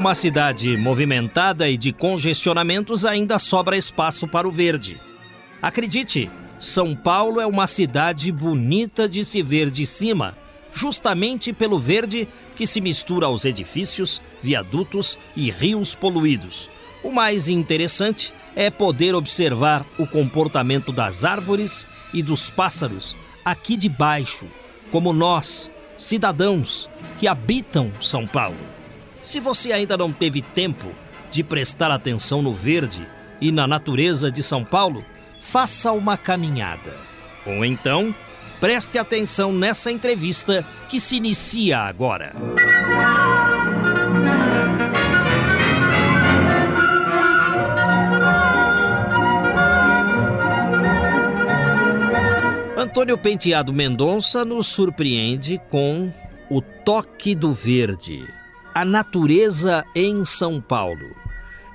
Uma cidade movimentada e de congestionamentos, ainda sobra espaço para o verde. Acredite, São Paulo é uma cidade bonita de se ver de cima, justamente pelo verde que se mistura aos edifícios, viadutos e rios poluídos. O mais interessante é poder observar o comportamento das árvores e dos pássaros aqui de baixo, como nós, cidadãos que habitam São Paulo. Se você ainda não teve tempo de prestar atenção no verde e na natureza de São Paulo, faça uma caminhada. Ou então, preste atenção nessa entrevista que se inicia agora. Antônio Penteado Mendonça nos surpreende com O Toque do Verde a Natureza em São Paulo.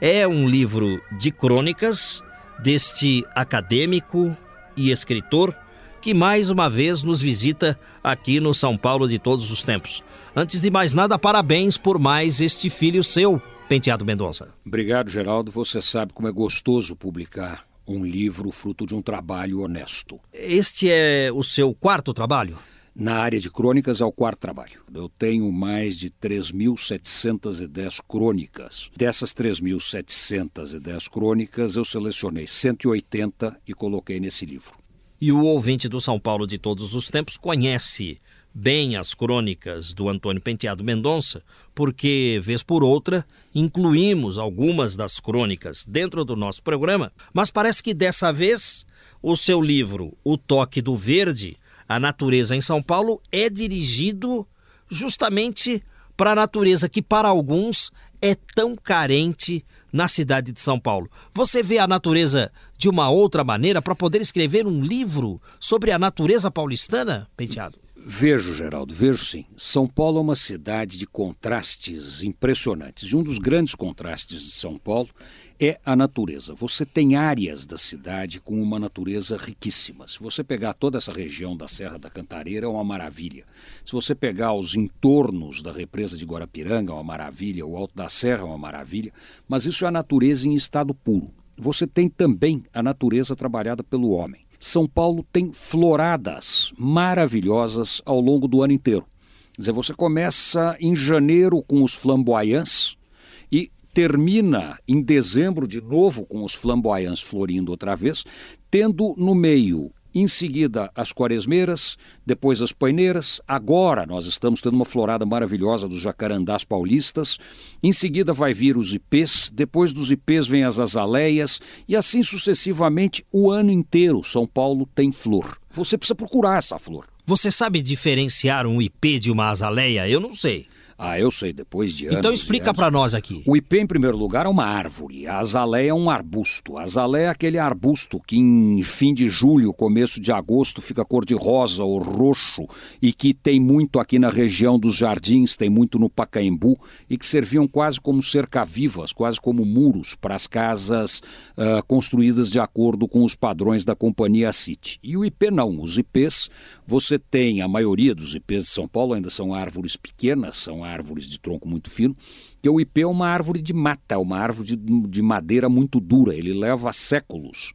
É um livro de crônicas deste acadêmico e escritor que mais uma vez nos visita aqui no São Paulo de todos os tempos. Antes de mais nada, parabéns por mais este filho seu, Penteado Mendonça. Obrigado, Geraldo. Você sabe como é gostoso publicar um livro fruto de um trabalho honesto. Este é o seu quarto trabalho? Na área de crônicas é o quarto trabalho. Eu tenho mais de 3.710 crônicas. Dessas 3.710 crônicas, eu selecionei 180 e coloquei nesse livro. E o ouvinte do São Paulo de todos os tempos conhece bem as crônicas do Antônio Penteado Mendonça, porque, vez por outra, incluímos algumas das crônicas dentro do nosso programa, mas parece que dessa vez o seu livro O Toque do Verde a natureza em São Paulo é dirigido justamente para a natureza que, para alguns, é tão carente na cidade de São Paulo. Você vê a natureza de uma outra maneira para poder escrever um livro sobre a natureza paulistana, Penteado? Vejo, Geraldo, vejo sim. São Paulo é uma cidade de contrastes impressionantes. E um dos grandes contrastes de São Paulo é a natureza. Você tem áreas da cidade com uma natureza riquíssima. Se você pegar toda essa região da Serra da Cantareira, é uma maravilha. Se você pegar os entornos da represa de Guarapiranga, é uma maravilha. O Alto da Serra é uma maravilha. Mas isso é a natureza em estado puro. Você tem também a natureza trabalhada pelo homem. São Paulo tem floradas maravilhosas ao longo do ano inteiro. Quer dizer, você começa em janeiro com os flamboyants termina em dezembro de novo com os flamboyants florindo outra vez, tendo no meio em seguida as quaresmeiras, depois as paineiras. Agora nós estamos tendo uma florada maravilhosa dos jacarandás paulistas. Em seguida vai vir os ipês, depois dos ipês vem as azaleias e assim sucessivamente o ano inteiro São Paulo tem flor. Você precisa procurar essa flor. Você sabe diferenciar um ipê de uma azaleia? Eu não sei. Ah, eu sei, depois de anos. Então explica para nós aqui. O ipê, em primeiro lugar, é uma árvore. A azaleia é um arbusto. A azaleia é aquele arbusto que em fim de julho, começo de agosto, fica cor de rosa ou roxo e que tem muito aqui na região dos jardins, tem muito no Pacaembu e que serviam quase como cerca-vivas, quase como muros para as casas uh, construídas de acordo com os padrões da companhia City. E o ipê não. Os ipês, você tem, a maioria dos ipês de São Paulo ainda são árvores pequenas, são árvores de tronco muito fino, que o ipê é uma árvore de mata, uma árvore de, de madeira muito dura, ele leva séculos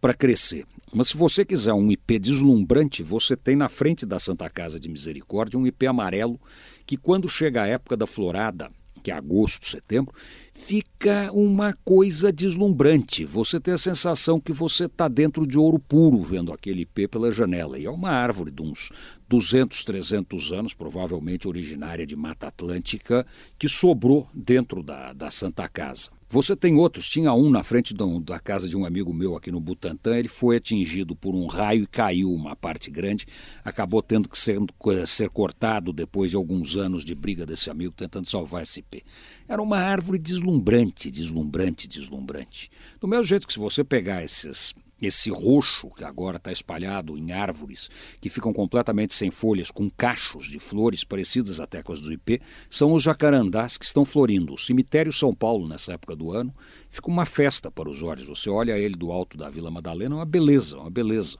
para crescer. Mas se você quiser um ipê deslumbrante, você tem na frente da Santa Casa de Misericórdia um ipê amarelo que quando chega a época da florada, que é agosto, setembro, fica uma coisa deslumbrante. Você tem a sensação que você está dentro de ouro puro vendo aquele ipê pela janela. E é uma árvore de uns 200, 300 anos, provavelmente originária de Mata Atlântica, que sobrou dentro da, da Santa Casa. Você tem outros, tinha um na frente da casa de um amigo meu aqui no Butantã, ele foi atingido por um raio e caiu uma parte grande, acabou tendo que ser, ser cortado depois de alguns anos de briga desse amigo tentando salvar esse pé. Era uma árvore deslumbrante, deslumbrante, deslumbrante. Do mesmo jeito que se você pegar esses esse roxo que agora está espalhado em árvores que ficam completamente sem folhas, com cachos de flores parecidas até com as do ipê, são os jacarandás que estão florindo. O cemitério São Paulo, nessa época do ano, fica uma festa para os olhos. Você olha ele do alto da Vila Madalena, é uma beleza, uma beleza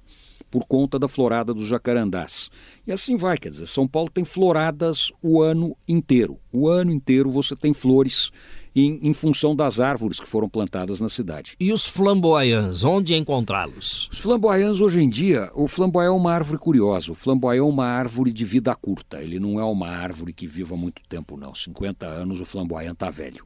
por conta da florada dos jacarandás. E assim vai, quer dizer, São Paulo tem floradas o ano inteiro. O ano inteiro você tem flores em, em, função das árvores que foram plantadas na cidade. E os flamboyants, onde encontrá-los? Os flamboyants, hoje em dia, o flamboyant é uma árvore curiosa. O flamboyant é uma árvore de vida curta. Ele não é uma árvore que viva muito tempo, não. 50 anos o flamboyant está velho.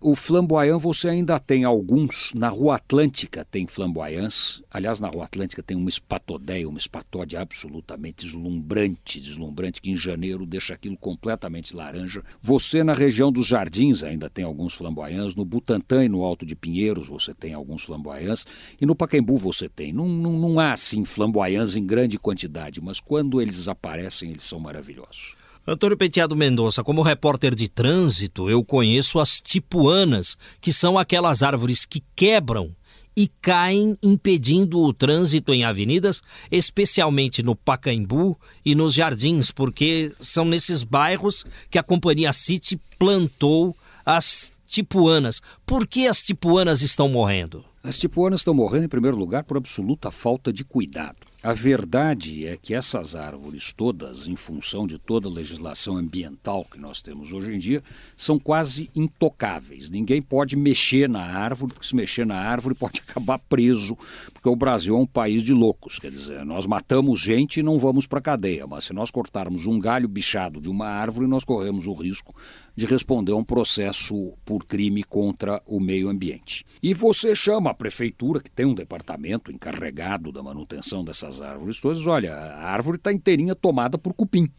O flamboyant você ainda tem alguns. Na Rua Atlântica tem flamboyants. Aliás, na Rua Atlântica tem uma espatodeia, uma espatódia absolutamente deslumbrante, deslumbrante, que em janeiro deixa aquilo completamente laranja. Você, na região dos jardins, ainda tem alguns alguns flamboyants, no Butantã e no Alto de Pinheiros você tem alguns flamboyants, e no Pacaembu você tem. Não, não, não há, assim, flamboyants em grande quantidade, mas quando eles aparecem, eles são maravilhosos. Antônio Penteado Mendonça, como repórter de trânsito, eu conheço as tipuanas, que são aquelas árvores que quebram e caem impedindo o trânsito em avenidas, especialmente no Pacaembu e nos jardins, porque são nesses bairros que a companhia City plantou as tipuanas. Por que as tipuanas estão morrendo? As tipuanas estão morrendo, em primeiro lugar, por absoluta falta de cuidado. A verdade é que essas árvores todas, em função de toda a legislação ambiental que nós temos hoje em dia, são quase intocáveis. Ninguém pode mexer na árvore, porque se mexer na árvore pode acabar preso, porque o Brasil é um país de loucos. Quer dizer, nós matamos gente e não vamos para a cadeia, mas se nós cortarmos um galho bichado de uma árvore, nós corremos o risco de responder a um processo por crime contra o meio ambiente. E você chama a prefeitura, que tem um departamento encarregado da manutenção dessas as árvores todas, olha, a árvore está inteirinha tomada por cupim.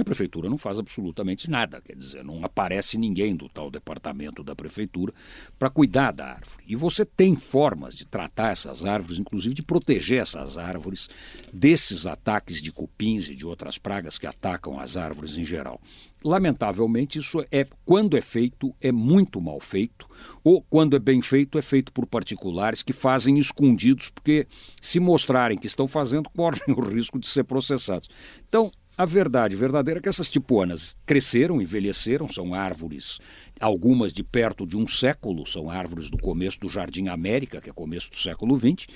A prefeitura não faz absolutamente nada, quer dizer, não aparece ninguém do tal departamento da prefeitura para cuidar da árvore. E você tem formas de tratar essas árvores, inclusive de proteger essas árvores desses ataques de cupins e de outras pragas que atacam as árvores em geral. Lamentavelmente, isso é quando é feito é muito mal feito, ou quando é bem feito é feito por particulares que fazem escondidos, porque se mostrarem que estão fazendo, correm o risco de ser processados. Então, a verdade verdadeira é que essas tipuanas cresceram, envelheceram, são árvores, algumas de perto de um século, são árvores do começo do Jardim América, que é começo do século XX,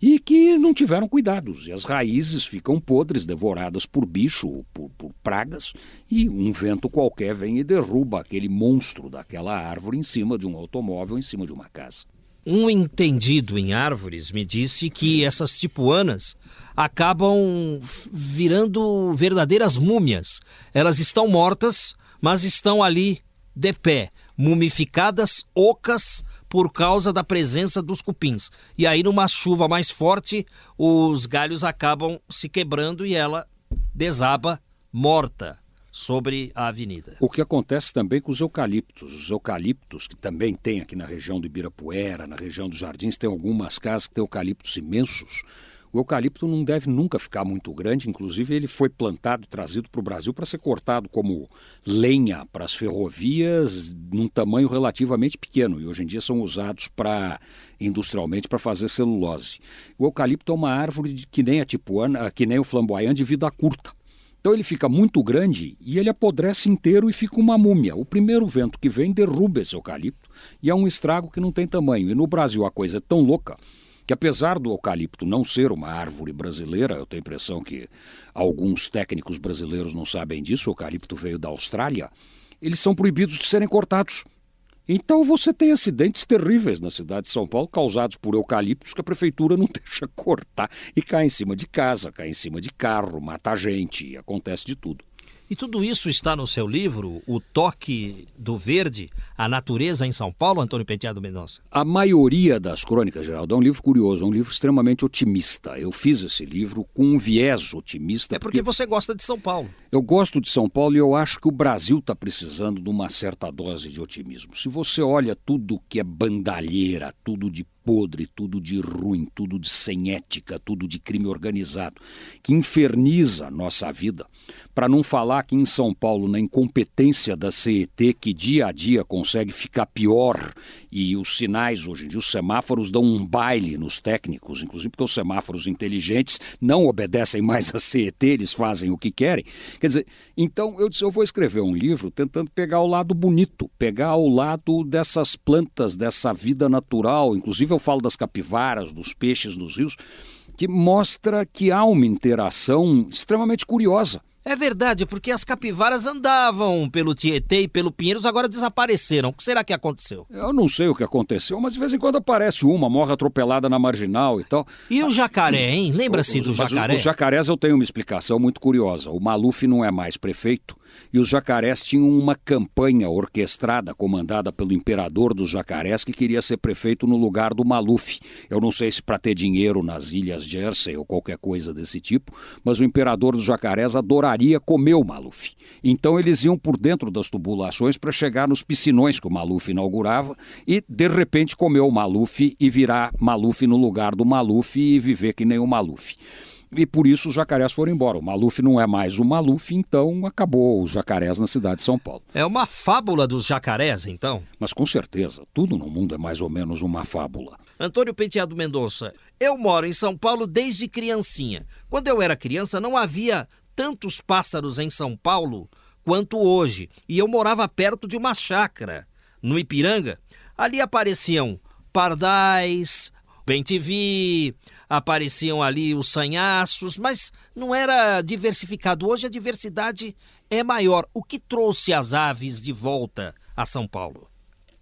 e que não tiveram cuidados. E as raízes ficam podres, devoradas por bicho, por, por pragas, e um vento qualquer vem e derruba aquele monstro daquela árvore em cima de um automóvel, em cima de uma casa. Um entendido em árvores me disse que essas tipuanas acabam virando verdadeiras múmias. Elas estão mortas, mas estão ali de pé, mumificadas, ocas por causa da presença dos cupins. E aí, numa chuva mais forte, os galhos acabam se quebrando e ela desaba morta sobre a avenida. O que acontece também com os eucaliptos. Os eucaliptos, que também tem aqui na região do Ibirapuera, na região dos Jardins, tem algumas casas que têm eucaliptos imensos. O eucalipto não deve nunca ficar muito grande, inclusive ele foi plantado e trazido para o Brasil para ser cortado como lenha para as ferrovias num tamanho relativamente pequeno e hoje em dia são usados para industrialmente para fazer celulose. O eucalipto é uma árvore que nem a tipuana, que nem o flamboyant de vida curta. Então ele fica muito grande e ele apodrece inteiro e fica uma múmia. O primeiro vento que vem derruba esse eucalipto e é um estrago que não tem tamanho. E no Brasil a coisa é tão louca que apesar do eucalipto não ser uma árvore brasileira, eu tenho a impressão que alguns técnicos brasileiros não sabem disso, o eucalipto veio da Austrália, eles são proibidos de serem cortados. Então você tem acidentes terríveis na cidade de São Paulo causados por eucaliptos que a prefeitura não deixa cortar e cai em cima de casa, cai em cima de carro, mata gente, acontece de tudo. E tudo isso está no seu livro, O Toque do Verde, A Natureza em São Paulo, Antônio Penteado Mendonça? A maioria das crônicas, Geraldo, é um livro curioso, é um livro extremamente otimista. Eu fiz esse livro com um viés otimista. É porque, porque você gosta de São Paulo. Eu gosto de São Paulo e eu acho que o Brasil está precisando de uma certa dose de otimismo. Se você olha tudo que é bandalheira, tudo de podre, tudo de ruim, tudo de sem ética, tudo de crime organizado, que inferniza a nossa vida. Para não falar que em São Paulo, na incompetência da CET, que dia a dia consegue ficar pior, e os sinais hoje em dia, os semáforos dão um baile nos técnicos, inclusive porque os semáforos inteligentes não obedecem mais à CET, eles fazem o que querem. Quer dizer, então eu disse, eu vou escrever um livro tentando pegar o lado bonito, pegar o lado dessas plantas, dessa vida natural, inclusive Inclusive, eu falo das capivaras, dos peixes dos rios, que mostra que há uma interação extremamente curiosa é verdade, porque as capivaras andavam pelo Tietê e pelo Pinheiros, agora desapareceram. O que será que aconteceu? Eu não sei o que aconteceu, mas de vez em quando aparece uma, morre atropelada na marginal e tal. E o jacaré, hein? Lembra-se do jacaré? Os, os jacarés eu tenho uma explicação muito curiosa. O Maluf não é mais prefeito e os jacarés tinham uma campanha orquestrada, comandada pelo imperador dos jacarés, que queria ser prefeito no lugar do Maluf. Eu não sei se para ter dinheiro nas ilhas Jersey ou qualquer coisa desse tipo, mas o imperador dos jacarés adoraria comer o Maluf. Então eles iam por dentro das tubulações para chegar nos piscinões que o Maluf inaugurava e, de repente, comer o Maluf e virar Maluf no lugar do Maluf e viver que nem o Maluf e por isso os jacarés foram embora. O Maluf não é mais o Maluf, então acabou os jacarés na cidade de São Paulo. É uma fábula dos jacarés, então? Mas com certeza, tudo no mundo é mais ou menos uma fábula. Antônio Penteado Mendonça, eu moro em São Paulo desde criancinha. Quando eu era criança, não havia tantos pássaros em São Paulo quanto hoje. E eu morava perto de uma chácara, no Ipiranga. Ali apareciam pardais, bem-te-vi, apareciam ali os sanhaços, mas não era diversificado. Hoje a diversidade é maior. O que trouxe as aves de volta a São Paulo?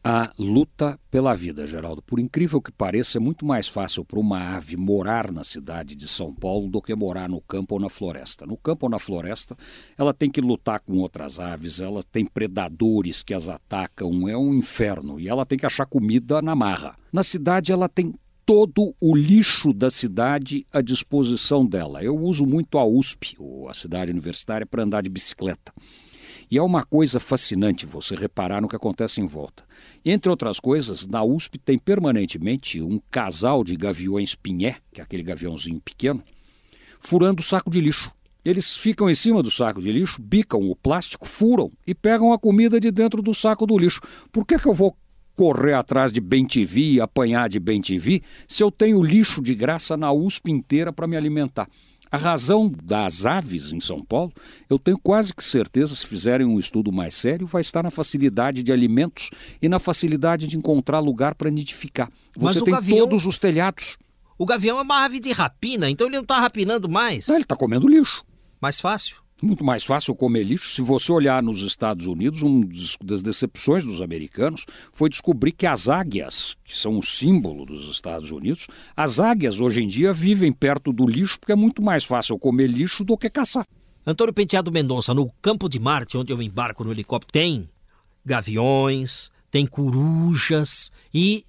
A luta pela vida, Geraldo. Por incrível que pareça, é muito mais fácil para uma ave morar na cidade de São Paulo do que morar no campo ou na floresta. No campo ou na floresta, ela tem que lutar com outras aves, ela tem predadores que as atacam, é um inferno. E ela tem que achar comida na marra. Na cidade, ela tem todo o lixo da cidade à disposição dela. Eu uso muito a USP, a cidade universitária, para andar de bicicleta. E é uma coisa fascinante você reparar no que acontece em volta. Entre outras coisas, na USP tem permanentemente um casal de gaviões pinhé, que é aquele gaviãozinho pequeno, furando o saco de lixo. Eles ficam em cima do saco de lixo, bicam o plástico, furam e pegam a comida de dentro do saco do lixo. Por que, que eu vou correr atrás de bem TV e apanhar de bem TV se eu tenho lixo de graça na USP inteira para me alimentar? A razão das aves em São Paulo, eu tenho quase que certeza, se fizerem um estudo mais sério, vai estar na facilidade de alimentos e na facilidade de encontrar lugar para nidificar. Você tem gavião, todos os telhados. O gavião é uma ave de rapina, então ele não está rapinando mais. Não, ele está comendo lixo. Mais fácil muito mais fácil comer lixo. Se você olhar nos Estados Unidos, uma das decepções dos americanos foi descobrir que as águias, que são o símbolo dos Estados Unidos, as águias hoje em dia vivem perto do lixo porque é muito mais fácil comer lixo do que caçar. Antônio Penteado Mendonça, no Campo de Marte, onde eu embarco no helicóptero, tem gaviões, tem corujas e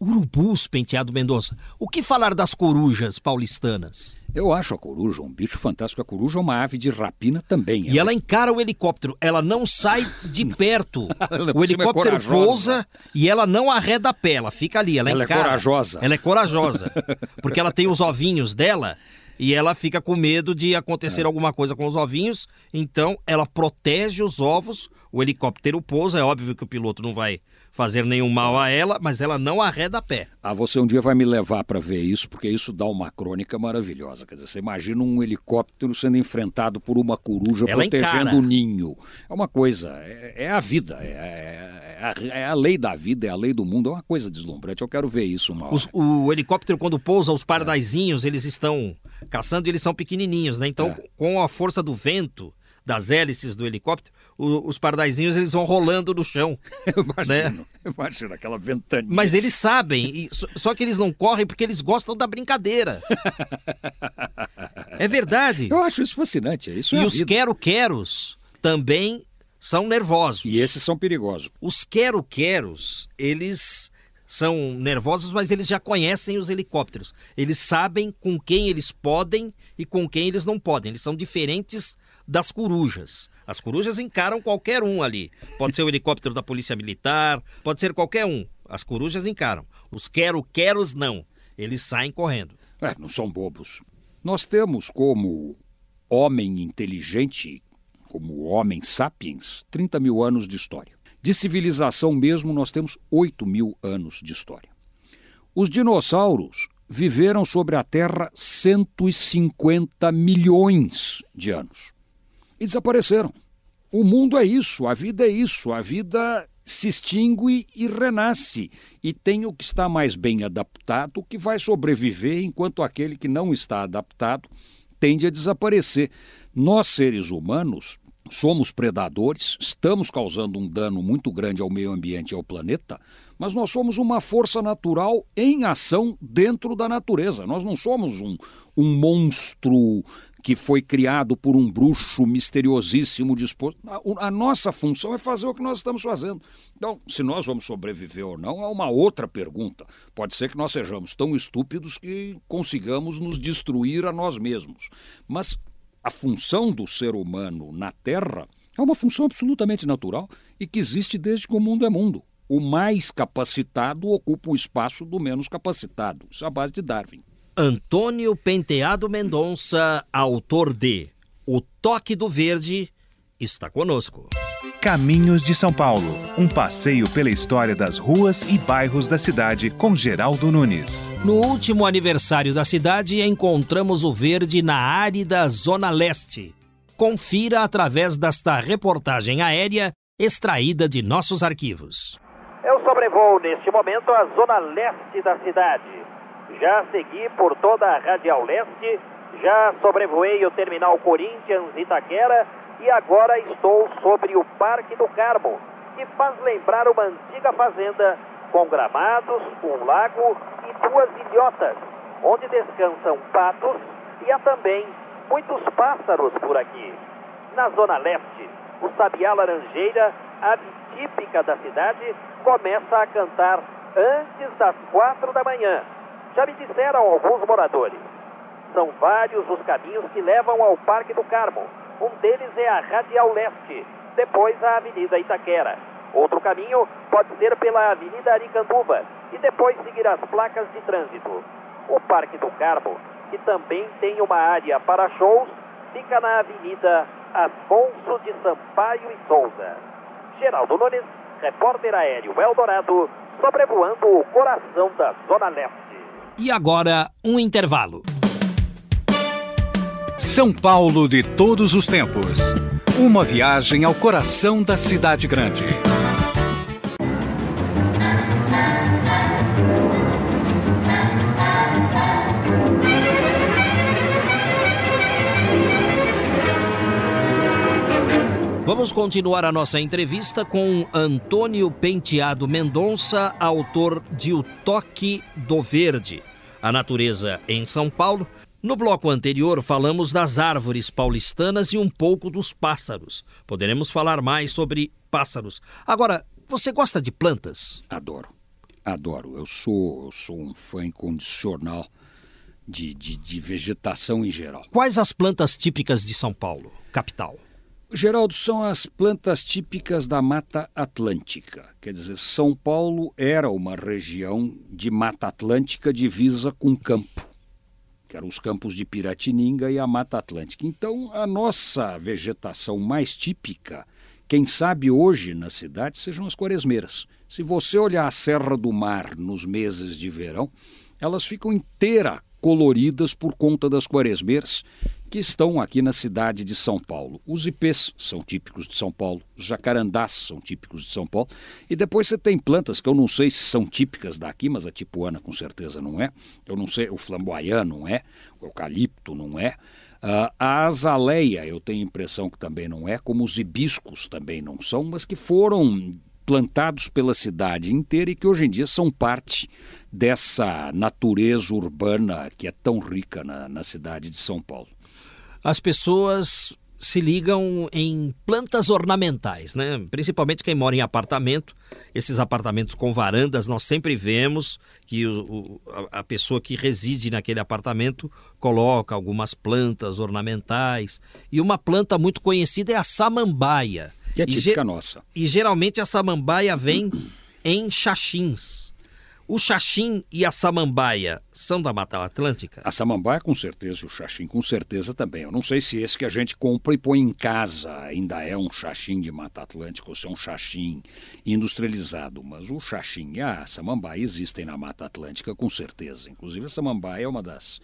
urubus, Penteado Mendonça. O que falar das corujas paulistanas? Eu acho a coruja um bicho fantástico. A coruja é uma ave de rapina também. E ela encara o helicóptero. Ela não sai de perto. o é helicóptero é pousa e ela não arreda a pé. Ela fica ali. Ela, ela é corajosa. Ela é corajosa. Porque ela tem os ovinhos dela e ela fica com medo de acontecer é. alguma coisa com os ovinhos. Então ela protege os ovos. O helicóptero pousa. É óbvio que o piloto não vai fazer nenhum mal a ela, mas ela não arreda a pé. Ah, você um dia vai me levar para ver isso, porque isso dá uma crônica maravilhosa. Quer dizer, você imagina um helicóptero sendo enfrentado por uma coruja ela protegendo o ninho. É uma coisa, é, é a vida, é, é, é, a, é, a, lei da vida, é a lei do mundo, é uma coisa deslumbrante. Eu quero ver isso uma. Os, o helicóptero, quando pousa, os pardaizinhos, eles estão caçando e eles são pequenininhos, né? Então, é. com a força do vento das hélices do helicóptero, o, os pardaizinhos eles vão rolando no chão. Eu imagino, né? eu imagino aquela ventania. Mas eles sabem, só que eles não correm porque eles gostam da brincadeira. é verdade. Eu acho isso fascinante. Isso e é os quero-queros também são nervosos. E esses são perigosos. Os quero-queros, eles são nervosos, mas eles já conhecem os helicópteros. Eles sabem com quem eles podem e com quem eles não podem. Eles são diferentes das corujas. As corujas encaram qualquer um ali. Pode ser o helicóptero da Polícia Militar, pode ser qualquer um. As corujas encaram. Os quero-queros não. Eles saem correndo. É, não são bobos. Nós temos como homem inteligente, como homem sapiens, 30 mil anos de história. De civilização mesmo, nós temos 8 mil anos de história. Os dinossauros viveram sobre a Terra 150 milhões de anos e desapareceram. O mundo é isso, a vida é isso, a vida se extingue e renasce, e tem o que está mais bem adaptado que vai sobreviver, enquanto aquele que não está adaptado tende a desaparecer. Nós, seres humanos, somos predadores, estamos causando um dano muito grande ao meio ambiente e ao planeta, mas nós somos uma força natural em ação dentro da natureza. Nós não somos um, um monstro que foi criado por um bruxo misteriosíssimo disposto. A, a, nossa função é fazer o que nós estamos fazendo. Então, se nós vamos sobreviver ou não, é uma outra pergunta. Pode ser que nós sejamos tão estúpidos que consigamos nos destruir a nós mesmos. Mas a função do ser humano na Terra é uma função absolutamente natural e que existe desde que o mundo é mundo. O mais capacitado ocupa o espaço do menos capacitado. Isso é a base de Darwin. Antônio Penteado Mendonça, autor de O Toque do Verde, está conosco. Caminhos de São Paulo, um passeio pela história das ruas e bairros da cidade com Geraldo Nunes. No último aniversário da cidade, encontramos o verde na árida Zona Leste. Confira através desta reportagem aérea extraída de nossos arquivos. Eu sobrevoo neste momento a Zona Leste da cidade já segui por toda a Radial Leste, já sobrevoei o Terminal Corinthians Itaquera e agora estou sobre o Parque do Carmo, que faz lembrar uma antiga fazenda com gramados, um lago e duas ilhotas, onde descansam patos e há também muitos pássaros por aqui. Na Zona Leste, o sabiá laranjeira, ave típica da cidade, começa a cantar antes das quatro da manhã já me disseram alguns moradores. São vários os caminhos que levam ao Parque do Carmo. Um deles é a Radial Leste, depois a Avenida Itaquera. Outro caminho pode ser pela Avenida Aricanduva e depois seguir as placas de trânsito. O Parque do Carmo, que também tem uma área para shows, fica na Avenida Afonso de Sampaio e Souza. Geraldo Nunes, repórter aéreo Eldorado, sobrevoando o coração da Zona Leste. E agora, um intervalo. São Paulo de todos os tempos. Uma viagem ao coração da cidade grande. Vamos continuar a nossa entrevista com Antônio Penteado Mendonça, autor de O Toque do Verde a natureza em São Paulo, no bloco anterior falamos das árvores paulistanas e um pouco dos pássaros. Poderemos falar mais sobre pássaros. Agora, você gosta de plantas? Adoro. Adoro. Eu sou, eu sou um fã incondicional de, de, de vegetação em geral. Quais as plantas típicas de São Paulo, capital? Geraldo, são as plantas típicas da Mata Atlântica. Quer dizer, São Paulo era uma região de Mata Atlântica divisa com campo, que eram os campos de Piratininga e a Mata Atlântica. Então, a nossa vegetação mais típica, quem sabe hoje na cidade, sejam as quaresmeiras. Se você olhar a Serra do Mar nos meses de verão, elas ficam inteiras coloridas por conta das quaresmeiras que estão aqui na cidade de São Paulo. Os ipês são típicos de São Paulo, os jacarandás são típicos de São Paulo, e depois você tem plantas que eu não sei se são típicas daqui, mas a tipuana com certeza não é. Eu não sei, o flamboyant não é, o eucalipto não é. Uh, a azaleia eu tenho impressão que também não é, como os hibiscos também não são, mas que foram plantados pela cidade inteira e que hoje em dia são parte dessa natureza urbana que é tão rica na, na cidade de São Paulo as pessoas se ligam em plantas ornamentais, né? Principalmente quem mora em apartamento, esses apartamentos com varandas, nós sempre vemos que o, o, a pessoa que reside naquele apartamento coloca algumas plantas ornamentais. E uma planta muito conhecida é a samambaia. Que é típica e, nossa. E geralmente a samambaia vem em xaxins. O xaxim e a samambaia são da Mata Atlântica? A samambaia com certeza, o xaxim com certeza também. Eu não sei se esse que a gente compra e põe em casa ainda é um xaxim de Mata Atlântica ou se é um xaxim industrializado, mas o xaxim e a samambaia existem na Mata Atlântica com certeza. Inclusive a samambaia é uma das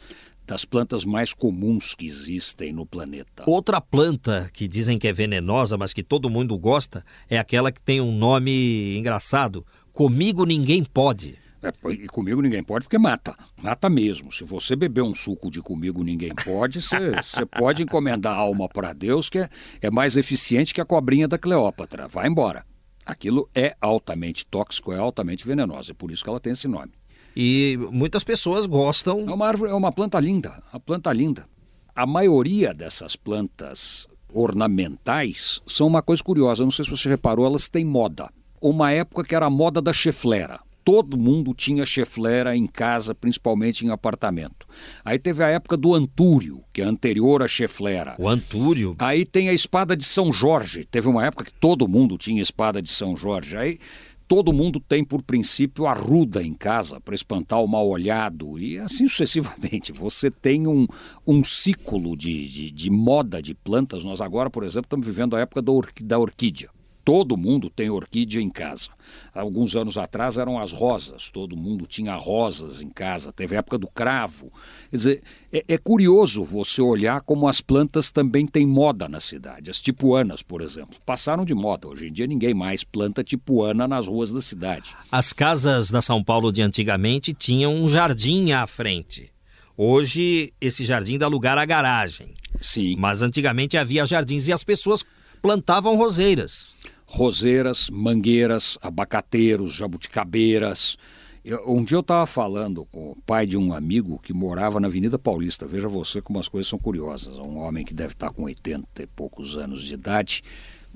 das plantas mais comuns que existem no planeta. Outra planta que dizem que é venenosa, mas que todo mundo gosta, é aquela que tem um nome engraçado. Comigo ninguém pode. É, e comigo ninguém pode porque mata. Mata mesmo. Se você beber um suco de comigo ninguém pode, você pode encomendar a alma para Deus, que é, é mais eficiente que a cobrinha da Cleópatra. Vai embora. Aquilo é altamente tóxico, é altamente venenoso. É por isso que ela tem esse nome. E muitas pessoas gostam. É uma árvore, é uma planta linda. Uma planta linda. A maioria dessas plantas ornamentais são uma coisa curiosa. Não sei se você reparou, elas têm moda. Uma época que era a moda da cheflera todo mundo tinha cheflera em casa, principalmente em apartamento. Aí teve a época do Antúrio, que é anterior à cheflera. O Antúrio? Aí tem a espada de São Jorge. Teve uma época que todo mundo tinha espada de São Jorge. Aí todo mundo tem por princípio a ruda em casa para espantar o mal olhado e assim sucessivamente. Você tem um, um ciclo de, de, de moda de plantas. Nós agora, por exemplo, estamos vivendo a época da, da orquídea. Todo mundo tem orquídea em casa. Alguns anos atrás eram as rosas, todo mundo tinha rosas em casa. Teve a época do cravo. Quer dizer, é, é curioso você olhar como as plantas também têm moda na cidade. As tipuanas, por exemplo, passaram de moda. Hoje em dia ninguém mais planta tipuana nas ruas da cidade. As casas da São Paulo de antigamente tinham um jardim à frente. Hoje, esse jardim dá lugar à garagem. Sim. Mas antigamente havia jardins e as pessoas plantavam roseiras roseiras, mangueiras, abacateiros, jabuticabeiras. Eu, um dia eu estava falando com o pai de um amigo que morava na Avenida Paulista. Veja você como as coisas são curiosas. Um homem que deve estar com 80 e poucos anos de idade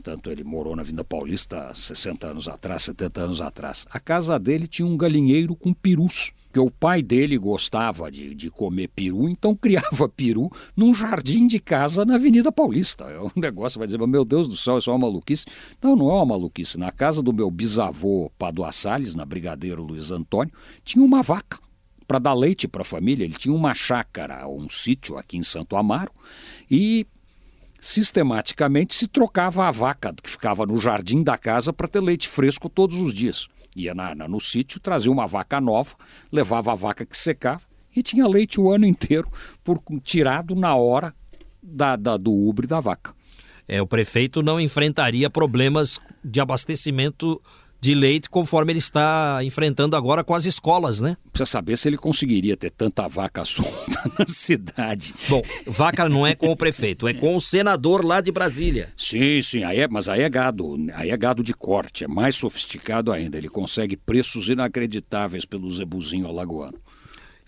Portanto, ele morou na Vinda Paulista há 60 anos atrás, 70 anos atrás. A casa dele tinha um galinheiro com perus, que o pai dele gostava de, de comer peru, então criava peru num jardim de casa na Avenida Paulista. É um negócio, vai dizer, meu Deus do céu, isso é uma maluquice. Não, não é uma maluquice. Na casa do meu bisavô Padua Salles, na Brigadeiro Luiz Antônio, tinha uma vaca para dar leite para a família. Ele tinha uma chácara, um sítio aqui em Santo Amaro, e sistematicamente se trocava a vaca que ficava no jardim da casa para ter leite fresco todos os dias. Ia na, na, no sítio, trazia uma vaca nova, levava a vaca que secava e tinha leite o ano inteiro por, tirado na hora da, da, do ubre da vaca. É, o prefeito não enfrentaria problemas de abastecimento de leite conforme ele está enfrentando agora com as escolas, né? Precisa saber se ele conseguiria ter tanta vaca solta na cidade. Bom, vaca não é com o prefeito, é com o senador lá de Brasília. Sim, sim, aí é, mas aí é gado, aí é gado de corte, é mais sofisticado ainda. Ele consegue preços inacreditáveis pelo zebuzinho alagoano.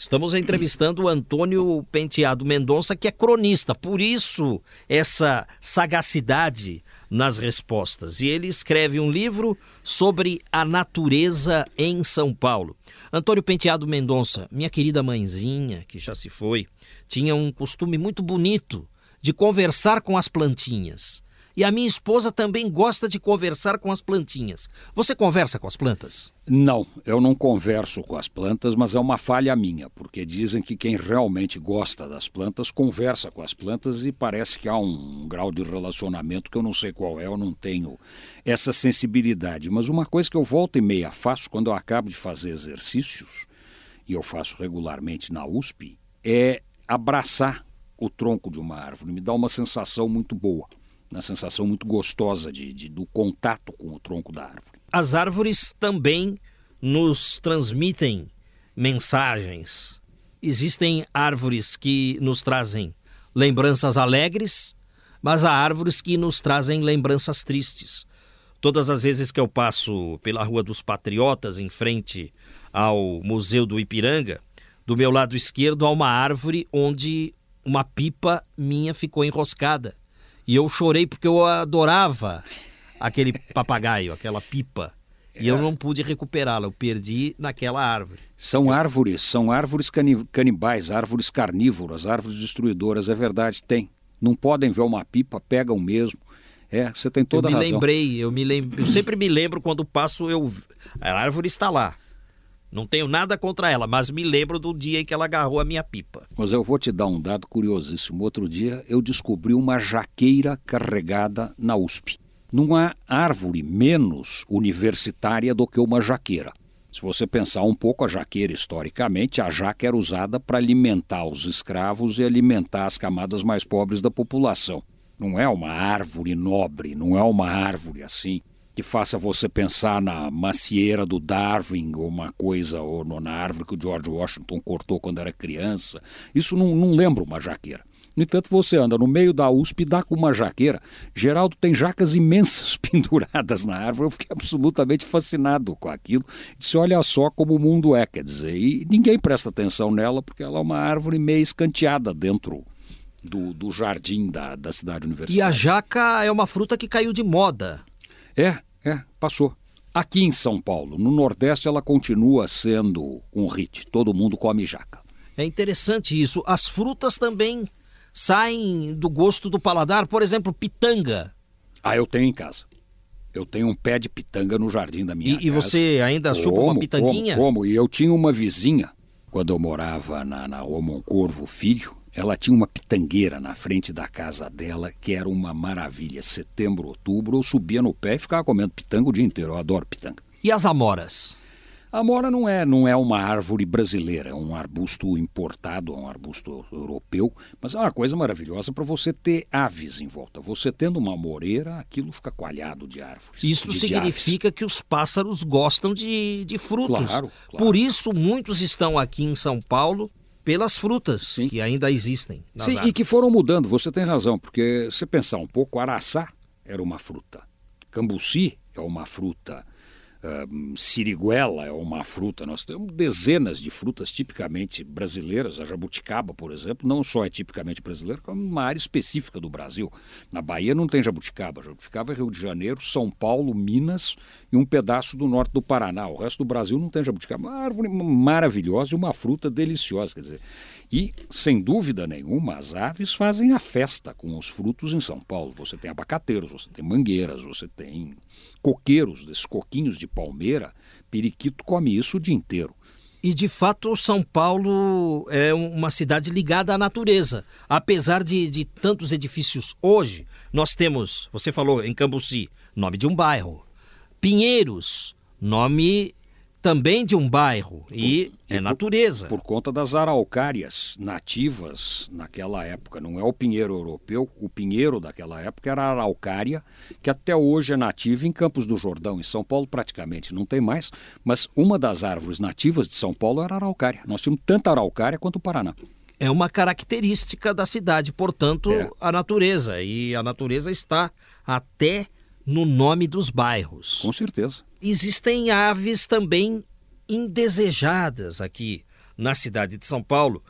Estamos entrevistando o Antônio Penteado Mendonça, que é cronista, por isso essa sagacidade nas respostas. E ele escreve um livro sobre a natureza em São Paulo. Antônio Penteado Mendonça, minha querida mãezinha, que já se foi, tinha um costume muito bonito de conversar com as plantinhas. E a minha esposa também gosta de conversar com as plantinhas. Você conversa com as plantas? Não, eu não converso com as plantas, mas é uma falha minha, porque dizem que quem realmente gosta das plantas conversa com as plantas e parece que há um grau de relacionamento que eu não sei qual é, eu não tenho essa sensibilidade. Mas uma coisa que eu volto e meia faço quando eu acabo de fazer exercícios, e eu faço regularmente na USP, é abraçar o tronco de uma árvore. Me dá uma sensação muito boa uma sensação muito gostosa de, de, do contato com o tronco da árvore. As árvores também nos transmitem mensagens. Existem árvores que nos trazem lembranças alegres, mas há árvores que nos trazem lembranças tristes. Todas as vezes que eu passo pela Rua dos Patriotas, em frente ao Museu do Ipiranga, do meu lado esquerdo há uma árvore onde uma pipa minha ficou enroscada E eu chorei porque eu adorava aquele papagaio, aquela pipa. E eu não pude recuperá-la, eu perdi naquela árvore. São árvores, são árvores canibais, árvores carnívoras, árvores destruidoras, é verdade, tem. Não podem ver uma pipa, pegam mesmo. É, você tem toda a razão. Eu me lembrei, eu me lembro, eu sempre me lembro quando passo eu a árvore está lá. Não tenho nada contra ela, mas me lembro do dia em que ela agarrou a minha pipa. Mas eu vou te dar um dado curiosíssimo. Outro dia eu descobri uma jaqueira carregada na USP. Não há árvore menos universitária do que uma jaqueira. Se você pensar um pouco, a jaqueira, historicamente, a jaca era usada para alimentar os escravos e alimentar as camadas mais pobres da população. Não é uma árvore nobre, não é uma árvore assim que faça você pensar na macieira do Darwin ou uma coisa, ou na árvore que o George Washington cortou quando era criança. Isso não, não lembra uma jaqueira. No entanto, você anda no meio da USP e dá com uma jaqueira. Geraldo tem jacas imensas penduradas na árvore. Eu fiquei absolutamente fascinado com aquilo. Disse: olha só como o mundo é, quer dizer. E ninguém presta atenção nela porque ela é uma árvore meio escanteada dentro do, do jardim da, da cidade universitária. E a jaca é uma fruta que caiu de moda. É, é, passou. Aqui em São Paulo, no Nordeste, ela continua sendo um hit. Todo mundo come jaca. É interessante isso. As frutas também saem do gosto do paladar. Por exemplo, pitanga. Ah, eu tenho em casa. Eu tenho um pé de pitanga no jardim da minha e, casa. E você ainda como, chupa uma pitanguinha? Como, como. E eu tinha uma vizinha, quando eu morava na, na Rua Moncorvo Filho, ela tinha uma pitangueira na frente da casa dela que era uma maravilha. Setembro, outubro, eu subia no pé e ficava comendo pitanga o dia inteiro. Eu adoro pitanga. E as amoras? A amora não é, não é uma árvore brasileira, é um arbusto importado, é um arbusto europeu, mas é uma coisa maravilhosa para você ter aves em volta. Você tendo uma amoreira, aquilo fica coalhado de árvores. Isso de, significa de que os pássaros gostam de, de frutos. Claro, claro. Por isso, muitos estão aqui em São Paulo pelas frutas Sim. que ainda existem. Sim, árvores. e que foram mudando, você tem razão, porque se pensar um pouco, araçá era uma fruta, cambuci é uma fruta, siriguela é uma fruta. Nós temos dezenas de frutas tipicamente brasileiras. A jabuticaba, por exemplo, não só é tipicamente brasileira, como uma área específica do Brasil. Na Bahia não tem jabuticaba. Jabuticaba é Rio de Janeiro, São Paulo, Minas e um pedaço do norte do Paraná. O resto do Brasil não tem jabuticaba. Uma árvore maravilhosa e uma fruta deliciosa. Quer dizer, e, sem dúvida nenhuma, as aves fazem a festa com os frutos em São Paulo. Você tem abacateiros, você tem mangueiras, você tem coqueiros, desses coquinhos de palmeira. Periquito come isso o dia inteiro. E de fato, São Paulo é uma cidade ligada à natureza. Apesar de, de tantos edifícios hoje, nós temos, você falou em Cambuci, nome de um bairro. Pinheiros, nome também de um bairro e, é natureza. Por, por, conta das araucárias nativas naquela época. Não é o pinheiro europeu, o pinheiro daquela época era a araucária, que até hoje é nativa em Campos do Jordão. Em São Paulo praticamente não tem mais, mas uma das árvores nativas de São Paulo era a araucária. Nós tínhamos tanta araucária quanto o Paraná. É uma característica da cidade, portanto, é. a natureza. E a natureza está até no nome dos bairros. Com certeza. Existem aves também indesejadas aqui na cidade de São Paulo,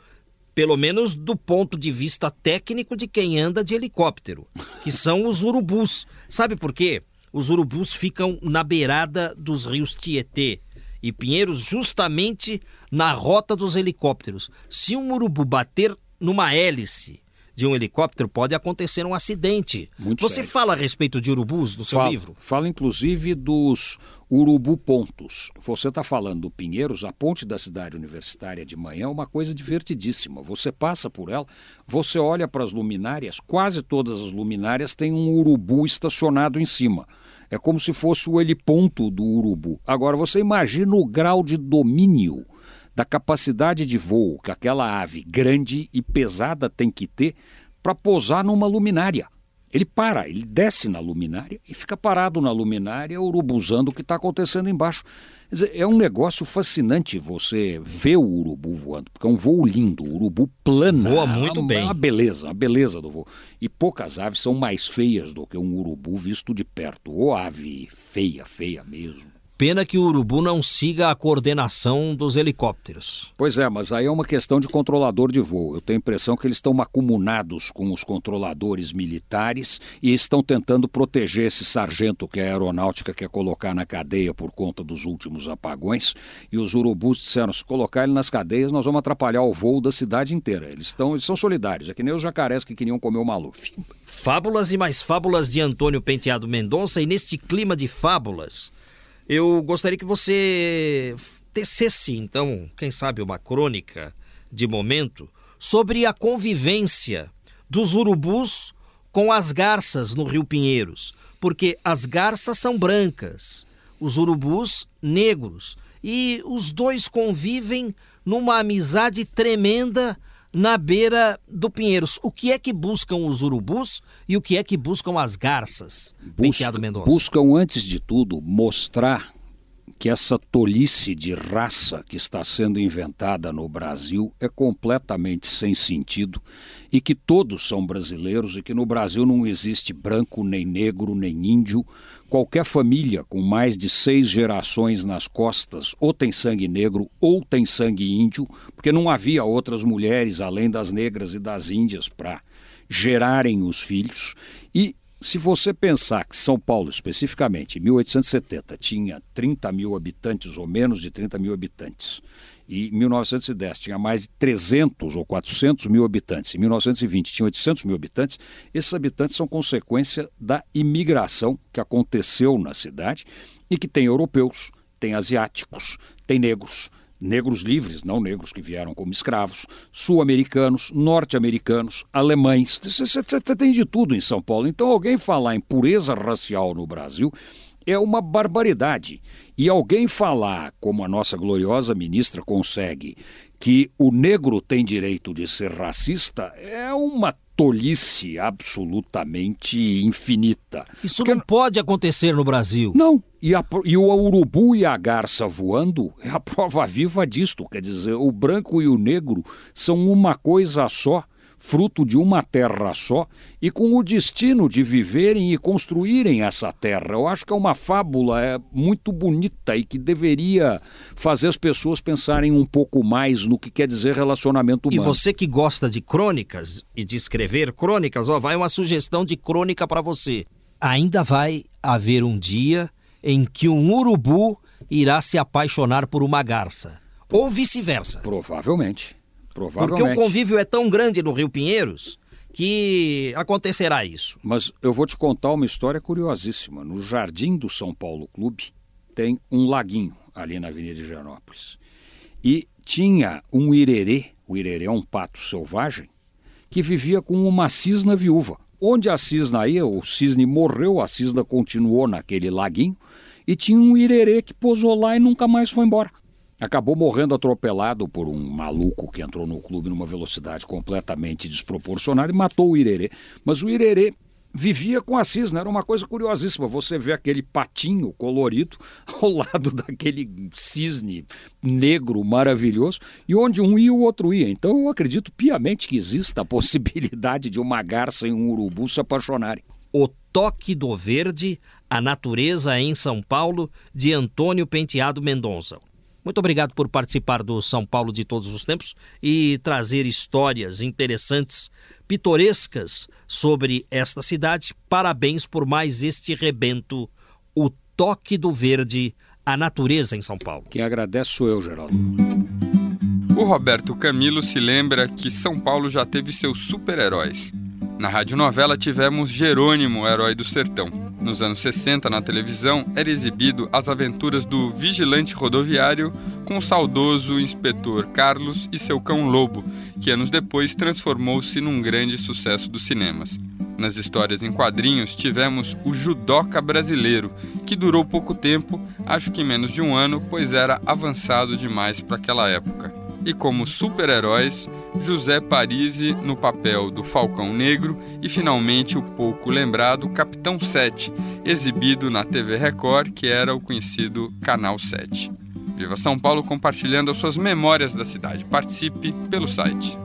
pelo menos do ponto de vista técnico de quem anda de helicóptero, que são os urubus. Sabe por quê? Os urubus ficam na beirada dos rios Tietê e Pinheiros, justamente na rota dos helicópteros. Se um urubu bater numa hélice de um helicóptero, pode acontecer um acidente. Muito Você sério. fala a respeito de urubus no seu fala, livro? Fala inclusive dos urubu pontos. Você está falando do Pinheiros, a ponte da cidade universitária de manhã é uma coisa divertidíssima. Você passa por ela, você olha para as luminárias, quase todas as luminárias têm um urubu estacionado em cima. É como se fosse o heliponto do urubu. Agora você imagina o grau de domínio da capacidade de voo que aquela ave grande e pesada tem que ter para pousar numa luminária. Ele para, ele desce na luminária e fica parado na luminária, urubuzando o que está acontecendo embaixo. Quer dizer, é um negócio fascinante você ver o urubu voando, porque é um voo lindo. O urubu plana. Voa muito uma, bem. Uma beleza, a beleza do voo. E poucas aves são mais feias do que um urubu visto de perto. Ou ave feia, feia mesmo. Pena que o urubu não siga a coordenação dos helicópteros. Pois é, mas aí é uma questão de controlador de voo. Eu tenho a impressão que eles estão macuminados com os controladores militares e estão tentando proteger esse sargento que a aeronáutica quer colocar na cadeia por conta dos últimos apagões. E os urubus disseram: se colocar ele nas cadeias, nós vamos atrapalhar o voo da cidade inteira. Eles, estão, eles são solidários, é que nem os jacarés que queriam comer o Maluf. Fábulas e mais fábulas de Antônio Penteado Mendonça, e neste clima de fábulas. Eu gostaria que você tecesse, então, quem sabe, uma crônica de momento sobre a convivência dos urubus com as garças no Rio Pinheiros, porque as garças são brancas, os urubus negros, e os dois convivem numa amizade tremenda na beira do Pinheiros. O que é que buscam os urubus e o que é que buscam as garças? Busca, buscam, antes de tudo, mostrar que essa tolice de raça que está sendo inventada no Brasil é completamente sem sentido e que todos são brasileiros e que no Brasil não existe branco, nem negro, nem índio. Qualquer família com mais de seis gerações nas costas ou tem sangue negro ou tem sangue índio, porque não havia outras mulheres além das negras e das índias para gerarem os filhos. E se você pensar que São Paulo, especificamente, em 1870, tinha 30 mil habitantes ou menos de 30 mil habitantes, e em 1910 tinha mais de 300 ou 400 mil habitantes, em 1920 tinha 800 mil habitantes, esses habitantes são consequência da imigração que aconteceu na cidade e que tem europeus, tem asiáticos, tem negros, negros livres, não negros que vieram como escravos, sul-americanos, norte-americanos, alemães. Você tem de tudo em São Paulo. Então, alguém falar em pureza racial no Brasil é uma barbaridade. E alguém falar, como a nossa gloriosa ministra consegue, que o negro tem direito de ser racista é uma tolice absolutamente infinita. Isso Porque... não pode acontecer no Brasil. Não. E, a, e, o urubu e a garça voando é a prova viva disto. Quer dizer, o branco e o negro são uma coisa só fruto de uma terra só e com o destino de viverem e construírem essa terra. Eu acho que é uma fábula é muito bonita e que deveria fazer as pessoas pensarem um pouco mais no que quer dizer relacionamento humano. E você que gosta de crônicas e de escrever crônicas, ó, vai uma sugestão de crônica para você. Ainda vai haver um dia em que um urubu irá se apaixonar por uma garça. Ou vice-versa. Provavelmente. Provavelmente. Porque o convívio é tão grande no Rio Pinheiros que acontecerá isso. Mas eu vou te contar uma história curiosíssima. No jardim do São Paulo Clube tem um laguinho ali na Avenida de Genópolis. E tinha um irerê, o irerê é um pato selvagem, que vivia com uma cisna viúva. Onde a cisna ia, o cisne morreu, a cisna continuou naquele laguinho e tinha um irerê que pousou lá e nunca mais foi embora acabou morrendo atropelado por um maluco que entrou no clube numa velocidade completamente desproporcionada e matou o Irerê. Mas o Irerê vivia com a cisna, era uma coisa curiosíssima. Você vê aquele patinho colorido ao lado daquele cisne negro maravilhoso, e onde um ia, o outro ia. Então eu acredito piamente que exista a possibilidade de uma garça e um urubu se apaixonarem. O Toque do Verde, a Natureza em São Paulo, de Antônio Penteado Mendonça. Muito obrigado por participar do São Paulo de todos os tempos e trazer histórias interessantes, pitorescas sobre esta cidade. Parabéns por mais este rebento, o toque do verde, a natureza em São Paulo. Quem agradece sou eu, Geraldo. O Roberto Camilo se lembra que São Paulo já teve seus super-heróis. Na radionovela tivemos Jerônimo, herói do sertão. Nos anos 60, na televisão, era exibido as aventuras do vigilante rodoviário com o saudoso inspetor Carlos e seu cão Lobo, que anos depois transformou-se num grande sucesso dos cinemas. Nas histórias em quadrinhos, tivemos o Judoca Brasileiro, que durou pouco tempo, acho que menos de um ano, pois era avançado demais para aquela época. E como super-heróis, José Parisi no papel do Falcão Negro e finalmente o pouco lembrado Capitão 7, exibido na TV Record, que era o conhecido Canal 7. Viva São Paulo compartilhando as suas memórias da cidade. Participe pelo site.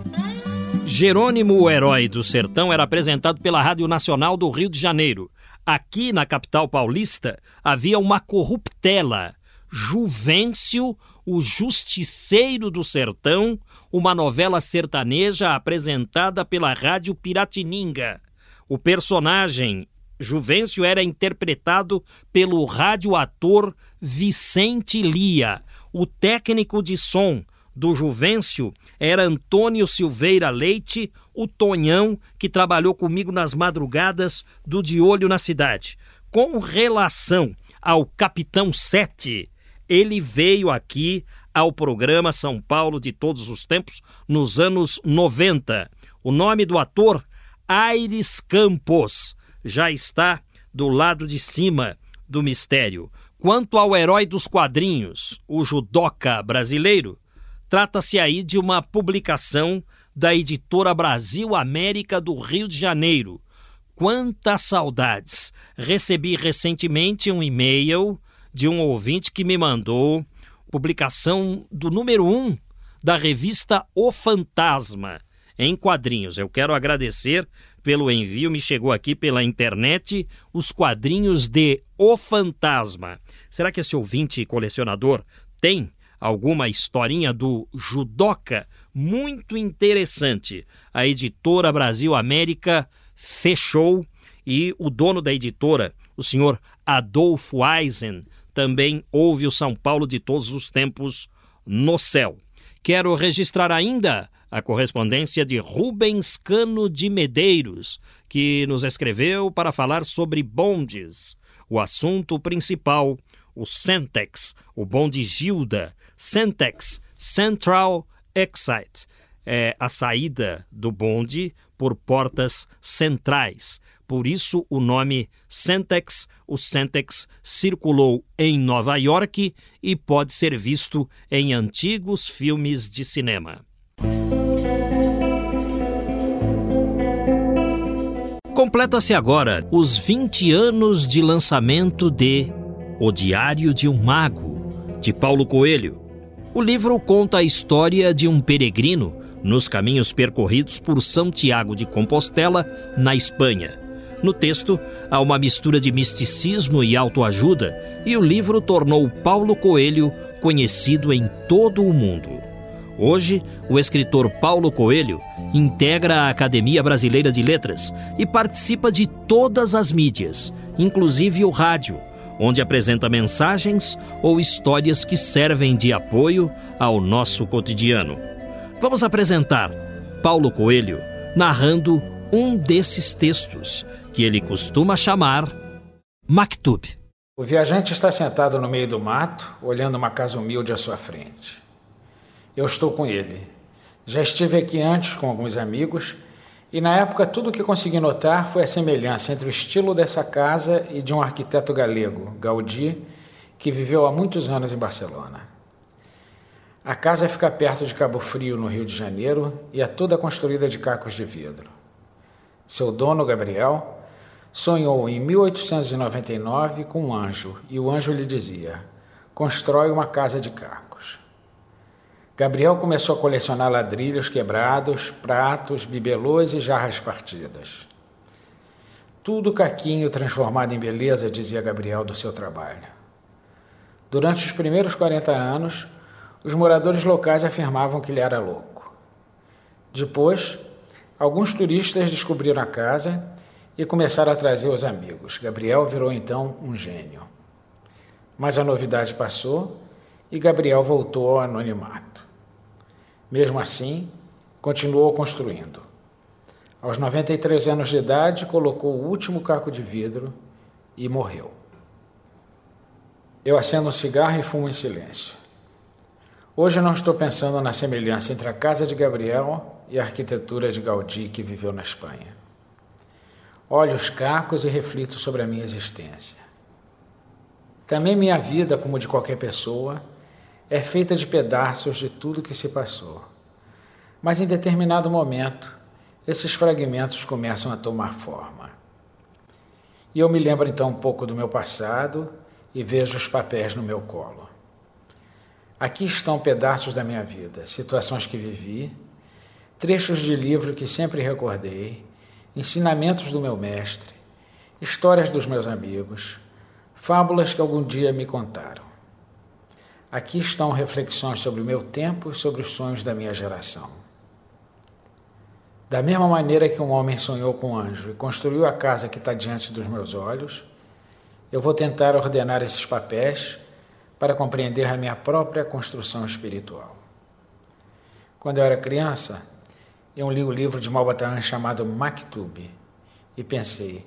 Jerônimo, o herói do sertão, era apresentado pela Rádio Nacional do Rio de Janeiro. Aqui na capital paulista havia uma corruptela Juvencio, o Justiceiro do Sertão, uma novela sertaneja apresentada pela Rádio Piratininga. O personagem Juvencio era interpretado pelo radioator Vicente Lia. O técnico de som do Juvencio era Antônio Silveira Leite, o Tonhão, que trabalhou comigo nas madrugadas do De Olho na Cidade. Com relação ao Capitão Sete, ele veio aqui ao programa São Paulo de Todos os Tempos nos anos 90. O nome do ator, Aires Campos, já está do lado de cima do mistério. Quanto ao herói dos quadrinhos, o judoca brasileiro, trata-se aí de uma publicação da editora Brasil América do Rio de Janeiro. Quantas saudades! Recebi recentemente um e-mail de um ouvinte que me mandou publicação do número 1 um da revista O Fantasma, em quadrinhos. Eu quero agradecer pelo envio, me chegou aqui pela internet os quadrinhos de O Fantasma. Será que esse ouvinte colecionador tem alguma historinha do judoca muito interessante? A editora Brasil América fechou e o dono da editora, o senhor Adolfo Eisen, também ouve o São Paulo de todos os tempos no céu. Quero registrar ainda a correspondência de Rubens Cano de Medeiros, que nos escreveu para falar sobre bondes. O assunto principal, o Centex, o bonde Gilda, Centex, Central Exit, é a saída do bonde por portas centrais. Por isso o nome Centex. O Centex circulou em Nova York e pode ser visto em antigos filmes de cinema. Completa-se agora os 20 anos de lançamento de O Diário de um Mago, de Paulo Coelho. O livro conta a história de um peregrino nos caminhos percorridos por São Tiago de Compostela, na Espanha. No texto, há uma mistura de misticismo e autoajuda, e o livro tornou Paulo Coelho conhecido em todo o mundo. Hoje, o escritor Paulo Coelho integra a Academia Brasileira de Letras e participa de todas as mídias, inclusive o rádio, onde apresenta mensagens ou histórias que servem de apoio ao nosso cotidiano. Vamos apresentar Paulo Coelho narrando um desses textos que ele costuma chamar Maktub. O viajante está sentado no meio do mato, olhando uma casa humilde à sua frente. Eu estou com ele. Já estive aqui antes com alguns amigos e na época tudo o que consegui notar foi a semelhança entre o estilo dessa casa e de um arquiteto galego, Gaudí, que viveu há muitos anos em Barcelona. A casa fica perto de Cabo Frio, no Rio de Janeiro, e é toda construída de cacos de vidro. Seu dono, Gabriel, sonhou em 1899 com um anjo, e o anjo lhe dizia: Constrói uma casa de cacos. Gabriel começou a colecionar ladrilhos quebrados, pratos, bibelôs e jarras partidas. Tudo caquinho transformado em beleza, dizia Gabriel do seu trabalho. Durante os primeiros 40 anos, os moradores locais afirmavam que ele era louco. Depois, alguns turistas descobriram a casa e começaram a trazer os amigos. Gabriel virou então um gênio. Mas a novidade passou e Gabriel voltou ao anonimato. Mesmo assim, continuou construindo. Aos 93 anos de idade, colocou o último caco de vidro e morreu. Eu acendo um cigarro e fumo em silêncio. Hoje não estou pensando na semelhança entre a casa de Gabriel e a arquitetura de Gaudí que viveu na Espanha. Olho os cacos e reflito sobre a minha existência. Também minha vida, como de qualquer pessoa, é feita de pedaços de tudo que se passou. Mas em determinado momento, esses fragmentos começam a tomar forma. E eu me lembro então um pouco do meu passado e vejo os papéis no meu colo. Aqui estão pedaços da minha vida, situações que vivi, trechos de livro que sempre recordei, ensinamentos do meu mestre, histórias dos meus amigos, fábulas que algum dia me contaram. Aqui estão reflexões sobre o meu tempo e sobre os sonhos da minha geração. Da mesma maneira que um homem sonhou com um anjo e construiu a casa que está diante dos meus olhos, eu vou tentar ordenar esses papéis para compreender a minha própria construção espiritual. Quando eu era criança, eu li o livro de Malbataan chamado Maktub e pensei: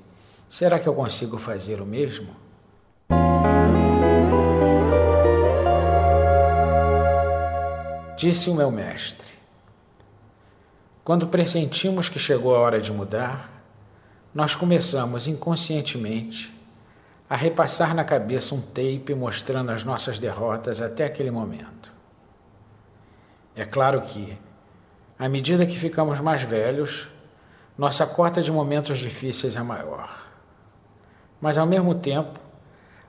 será que eu consigo fazer o mesmo? Disse o meu mestre: quando pressentimos que chegou a hora de mudar, nós começamos inconscientemente a repassar na cabeça um tape mostrando as nossas derrotas até aquele momento. É claro que, à medida que ficamos mais velhos, nossa cota de momentos difíceis é maior. Mas, ao mesmo tempo,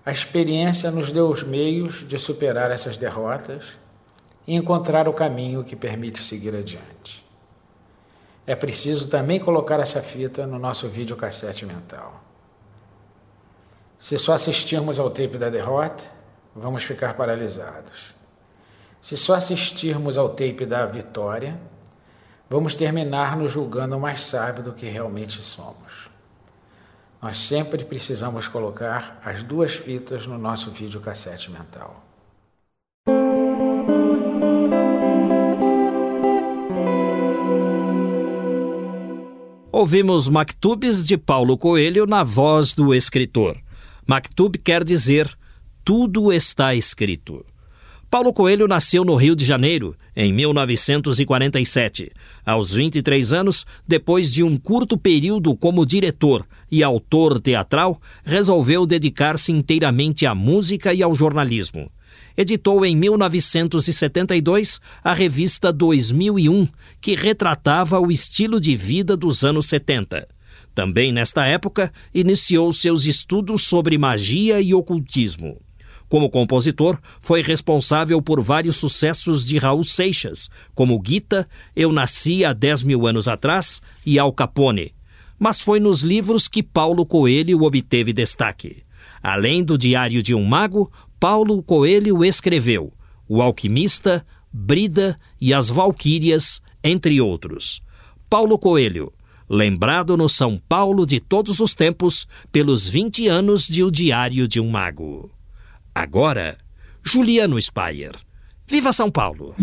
a experiência nos deu os meios de superar essas derrotas e encontrar o caminho que permite seguir adiante é preciso também colocar essa fita no nosso videocassete mental. Se só assistirmos ao tape da derrota, vamos ficar paralisados. Se só assistirmos ao tape da vitória, vamos terminar nos julgando mais sábio do que realmente somos. Nós sempre precisamos colocar as duas fitas no nosso videocassete mental. Ouvimos Mactubes de Paulo Coelho na voz do escritor. Mactub quer dizer tudo está escrito. Paulo Coelho nasceu no Rio de Janeiro em 1947. Aos 23 anos, depois de um curto período como diretor e autor teatral, resolveu dedicar-se inteiramente à música e ao jornalismo editou em 1972 a revista 2001, que retratava o estilo de vida dos anos 70. Também nesta época, iniciou seus estudos sobre magia e ocultismo. Como compositor, foi responsável por vários sucessos de Raul Seixas, como Guita, Eu Nasci há 10 mil anos atrás e Al Capone. Mas foi nos livros que Paulo Coelho obteve destaque. Além do Diário de um Mago, Paulo Coelho escreveu O Alquimista, Brida e as Valquírias, entre outros. Paulo Coelho, lembrado no São Paulo de todos os tempos pelos 20 anos de O Diário de um Mago. Agora, Juliano Spayer. Viva São Paulo!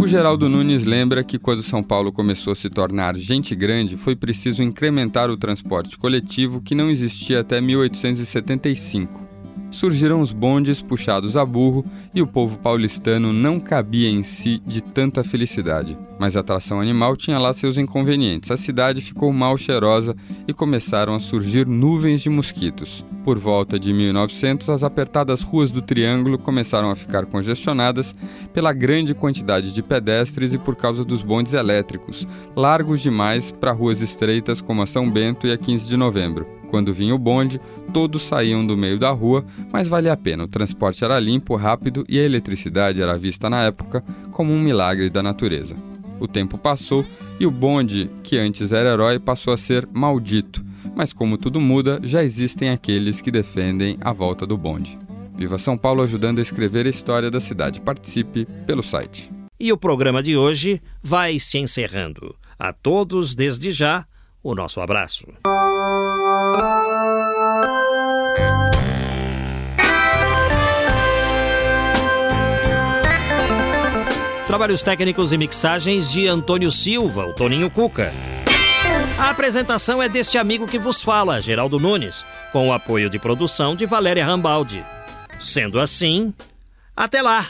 O Geraldo Nunes lembra que quando São Paulo começou a se tornar gente grande, foi preciso incrementar o transporte coletivo que não existia até 1875 surgiram os bondes puxados a burro e o povo paulistano não cabia em si de tanta felicidade. Mas a atração animal tinha lá seus inconvenientes. A cidade ficou mal cheirosa e começaram a surgir nuvens de mosquitos. Por volta de 1900, as apertadas ruas do Triângulo começaram a ficar congestionadas pela grande quantidade de pedestres e por causa dos bondes elétricos, largos demais para ruas estreitas como a São Bento e a 15 de Novembro. Quando vinha o bonde, todos saíam do meio da rua, mas valia a pena. O transporte era limpo, rápido e a eletricidade era vista na época como um milagre da natureza. O tempo passou e o bonde, que antes era herói, passou a ser maldito. Mas como tudo muda, já existem aqueles que defendem a volta do bonde. Viva São Paulo ajudando a escrever a história da cidade. Participe pelo site. E o programa de hoje vai se encerrando. A todos, desde já, o nosso abraço. Trabalhos técnicos e mixagens de Antônio Silva, o Toninho Cuca. A apresentação é deste amigo que vos fala, Geraldo Nunes, com o apoio de produção de Valéria Rambaldi. Sendo assim, até lá!